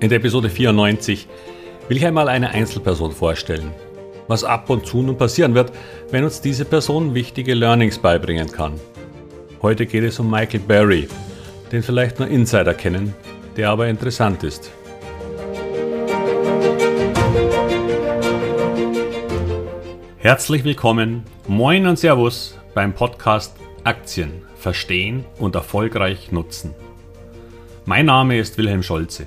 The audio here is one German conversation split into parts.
In der Episode 94 will ich einmal eine Einzelperson vorstellen. Was ab und zu nun passieren wird, wenn uns diese Person wichtige Learnings beibringen kann. Heute geht es um Michael Berry, den vielleicht nur Insider kennen, der aber interessant ist. Herzlich willkommen, moin und Servus beim Podcast Aktien verstehen und erfolgreich nutzen. Mein Name ist Wilhelm Scholze.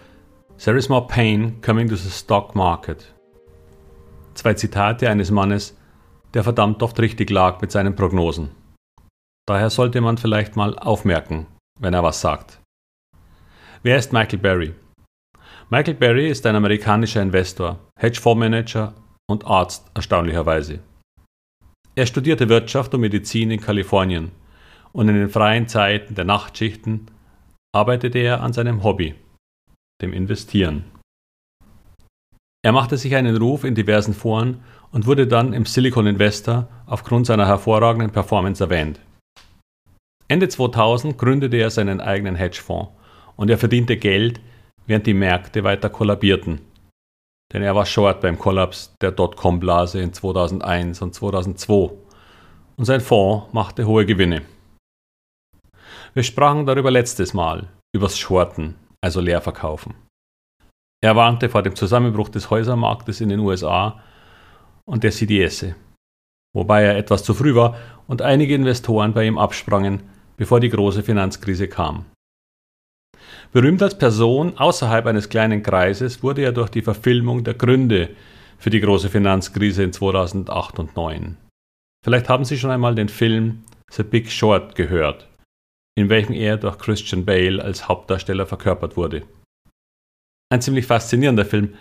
There is more pain coming to the stock market. Zwei Zitate eines Mannes, der verdammt oft richtig lag mit seinen Prognosen. Daher sollte man vielleicht mal aufmerken, wenn er was sagt. Wer ist Michael Berry? Michael Berry ist ein amerikanischer Investor, Hedgefondsmanager und Arzt erstaunlicherweise. Er studierte Wirtschaft und Medizin in Kalifornien und in den freien Zeiten der Nachtschichten arbeitete er an seinem Hobby, dem Investieren. Er machte sich einen Ruf in diversen Foren und wurde dann im Silicon Investor aufgrund seiner hervorragenden Performance erwähnt. Ende 2000 gründete er seinen eigenen Hedgefonds und er verdiente Geld, während die Märkte weiter kollabierten. Denn er war short beim Kollaps der Dotcom-Blase in 2001 und 2002 und sein Fonds machte hohe Gewinne. Wir sprachen darüber letztes Mal, übers Shorten, also leer verkaufen. Er warnte vor dem Zusammenbruch des Häusermarktes in den USA und der CDS, wobei er etwas zu früh war und einige Investoren bei ihm absprangen, bevor die große Finanzkrise kam. Berühmt als Person außerhalb eines kleinen Kreises wurde er durch die Verfilmung der Gründe für die große Finanzkrise in 2008 und 2009. Vielleicht haben Sie schon einmal den Film The Big Short gehört in welchem er durch Christian Bale als Hauptdarsteller verkörpert wurde. Ein ziemlich faszinierender Film,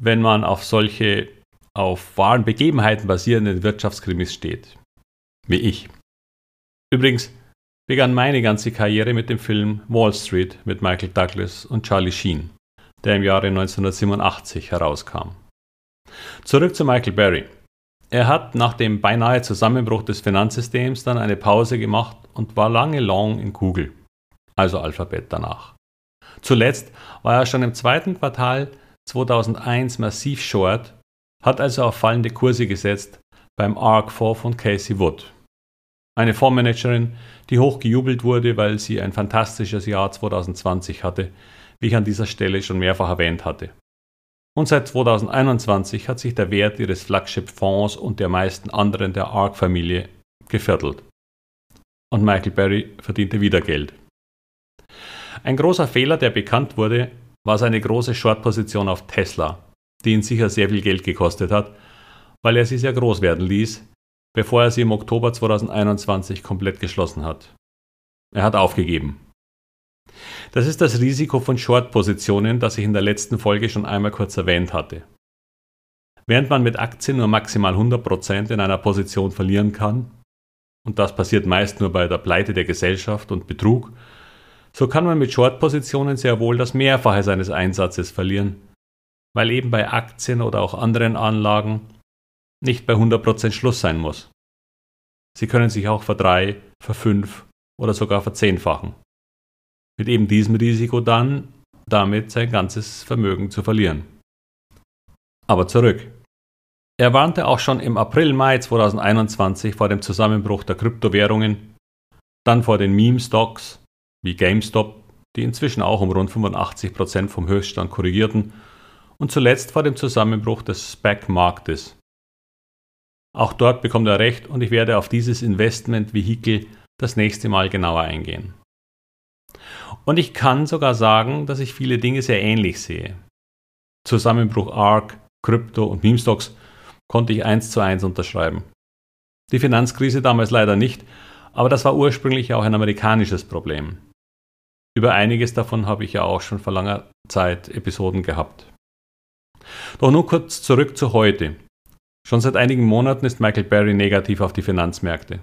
wenn man auf solche auf wahren Begebenheiten basierenden Wirtschaftskrimis steht. Wie ich. Übrigens begann meine ganze Karriere mit dem Film Wall Street mit Michael Douglas und Charlie Sheen, der im Jahre 1987 herauskam. Zurück zu Michael Berry. Er hat nach dem beinahe Zusammenbruch des Finanzsystems dann eine Pause gemacht und war lange long in Google, also Alphabet danach. Zuletzt war er schon im zweiten Quartal 2001 massiv short, hat also auf fallende Kurse gesetzt beim ARC 4 von Casey Wood. Eine Fondsmanagerin, die hoch gejubelt wurde, weil sie ein fantastisches Jahr 2020 hatte, wie ich an dieser Stelle schon mehrfach erwähnt hatte. Und seit 2021 hat sich der Wert ihres Flagship-Fonds und der meisten anderen der ARC-Familie geviertelt. Und Michael Berry verdiente wieder Geld. Ein großer Fehler, der bekannt wurde, war seine große Short-Position auf Tesla, die ihn sicher sehr viel Geld gekostet hat, weil er sie sehr groß werden ließ, bevor er sie im Oktober 2021 komplett geschlossen hat. Er hat aufgegeben. Das ist das Risiko von Short-Positionen, das ich in der letzten Folge schon einmal kurz erwähnt hatte. Während man mit Aktien nur maximal 100% in einer Position verlieren kann, und das passiert meist nur bei der Pleite der Gesellschaft und Betrug, so kann man mit Short-Positionen sehr wohl das Mehrfache seines Einsatzes verlieren, weil eben bei Aktien oder auch anderen Anlagen nicht bei 100% Schluss sein muss. Sie können sich auch verdrei, verfünf oder sogar verzehnfachen mit eben diesem Risiko dann damit sein ganzes Vermögen zu verlieren. Aber zurück. Er warnte auch schon im April, Mai 2021 vor dem Zusammenbruch der Kryptowährungen, dann vor den Meme-Stocks wie GameStop, die inzwischen auch um rund 85% vom Höchststand korrigierten, und zuletzt vor dem Zusammenbruch des SPAC-Marktes. Auch dort bekommt er recht und ich werde auf dieses Investment-Vehikel das nächste Mal genauer eingehen. Und ich kann sogar sagen, dass ich viele Dinge sehr ähnlich sehe. Zusammenbruch ARC, Krypto und Meme-Stocks konnte ich eins zu eins unterschreiben. Die Finanzkrise damals leider nicht, aber das war ursprünglich auch ein amerikanisches Problem. Über einiges davon habe ich ja auch schon vor langer Zeit Episoden gehabt. Doch nun kurz zurück zu heute. Schon seit einigen Monaten ist Michael Berry negativ auf die Finanzmärkte.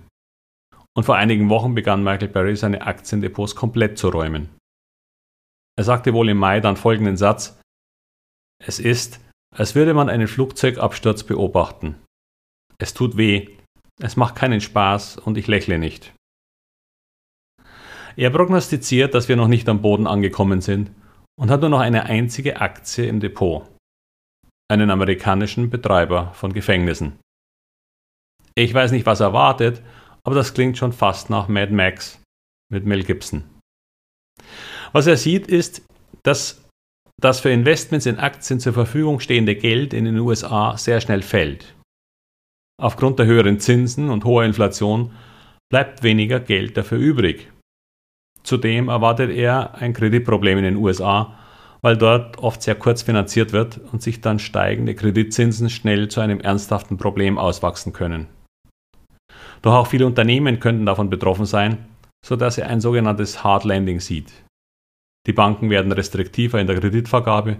Und vor einigen Wochen begann Michael Berry seine Aktiendepots komplett zu räumen. Er sagte wohl im Mai dann folgenden Satz: Es ist, als würde man einen Flugzeugabsturz beobachten. Es tut weh, es macht keinen Spaß und ich lächle nicht. Er prognostiziert, dass wir noch nicht am Boden angekommen sind und hat nur noch eine einzige Aktie im Depot. Einen amerikanischen Betreiber von Gefängnissen. Ich weiß nicht, was er wartet, aber das klingt schon fast nach Mad Max mit Mel Gibson. Was er sieht, ist, dass das für Investments in Aktien zur Verfügung stehende Geld in den USA sehr schnell fällt. Aufgrund der höheren Zinsen und hoher Inflation bleibt weniger Geld dafür übrig. Zudem erwartet er ein Kreditproblem in den USA, weil dort oft sehr kurz finanziert wird und sich dann steigende Kreditzinsen schnell zu einem ernsthaften Problem auswachsen können. Doch auch viele Unternehmen könnten davon betroffen sein, sodass er ein sogenanntes Hard Landing sieht. Die Banken werden restriktiver in der Kreditvergabe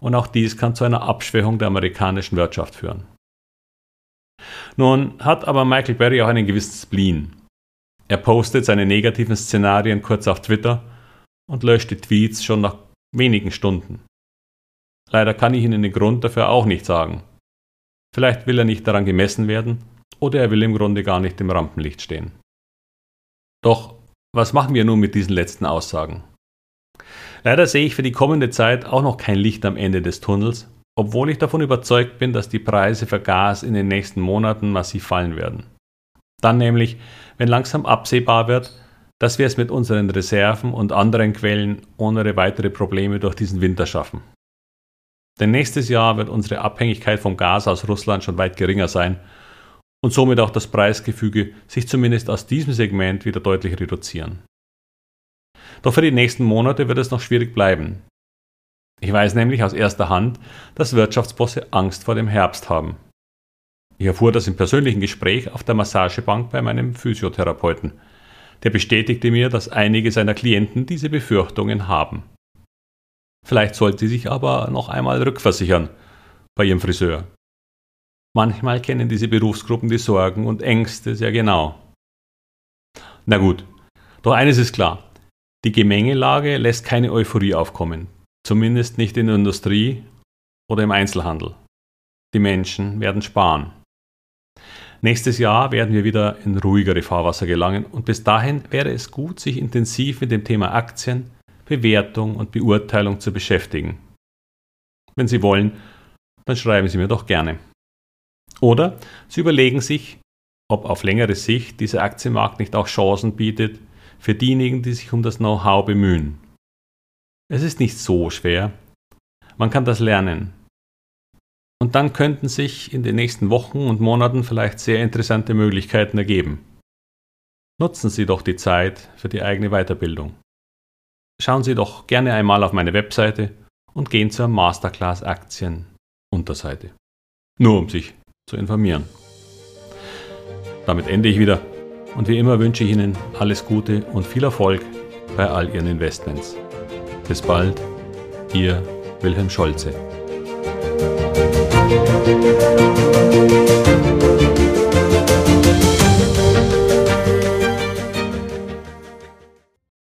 und auch dies kann zu einer Abschwächung der amerikanischen Wirtschaft führen. Nun hat aber Michael Berry auch einen gewissen Spleen. Er postet seine negativen Szenarien kurz auf Twitter und löscht die Tweets schon nach wenigen Stunden. Leider kann ich Ihnen den Grund dafür auch nicht sagen. Vielleicht will er nicht daran gemessen werden oder er will im Grunde gar nicht im Rampenlicht stehen. Doch was machen wir nun mit diesen letzten Aussagen? Leider sehe ich für die kommende Zeit auch noch kein Licht am Ende des Tunnels, obwohl ich davon überzeugt bin, dass die Preise für Gas in den nächsten Monaten massiv fallen werden. Dann nämlich, wenn langsam absehbar wird, dass wir es mit unseren Reserven und anderen Quellen ohne weitere Probleme durch diesen Winter schaffen. Denn nächstes Jahr wird unsere Abhängigkeit vom Gas aus Russland schon weit geringer sein und somit auch das Preisgefüge sich zumindest aus diesem Segment wieder deutlich reduzieren. Doch für die nächsten Monate wird es noch schwierig bleiben. Ich weiß nämlich aus erster Hand, dass Wirtschaftsbosse Angst vor dem Herbst haben. Ich erfuhr das im persönlichen Gespräch auf der Massagebank bei meinem Physiotherapeuten. Der bestätigte mir, dass einige seiner Klienten diese Befürchtungen haben. Vielleicht sollte sie sich aber noch einmal rückversichern bei ihrem Friseur. Manchmal kennen diese Berufsgruppen die Sorgen und Ängste sehr genau. Na gut, doch eines ist klar. Die Gemengelage lässt keine Euphorie aufkommen, zumindest nicht in der Industrie oder im Einzelhandel. Die Menschen werden sparen. Nächstes Jahr werden wir wieder in ruhigere Fahrwasser gelangen und bis dahin wäre es gut, sich intensiv mit dem Thema Aktien, Bewertung und Beurteilung zu beschäftigen. Wenn Sie wollen, dann schreiben Sie mir doch gerne. Oder Sie überlegen sich, ob auf längere Sicht dieser Aktienmarkt nicht auch Chancen bietet für diejenigen, die sich um das Know-how bemühen. Es ist nicht so schwer. Man kann das lernen. Und dann könnten sich in den nächsten Wochen und Monaten vielleicht sehr interessante Möglichkeiten ergeben. Nutzen Sie doch die Zeit für die eigene Weiterbildung. Schauen Sie doch gerne einmal auf meine Webseite und gehen zur Masterclass Aktien Unterseite. Nur um sich zu informieren. Damit ende ich wieder und wie immer wünsche ich Ihnen alles Gute und viel Erfolg bei all Ihren Investments. Bis bald, Ihr Wilhelm Scholze.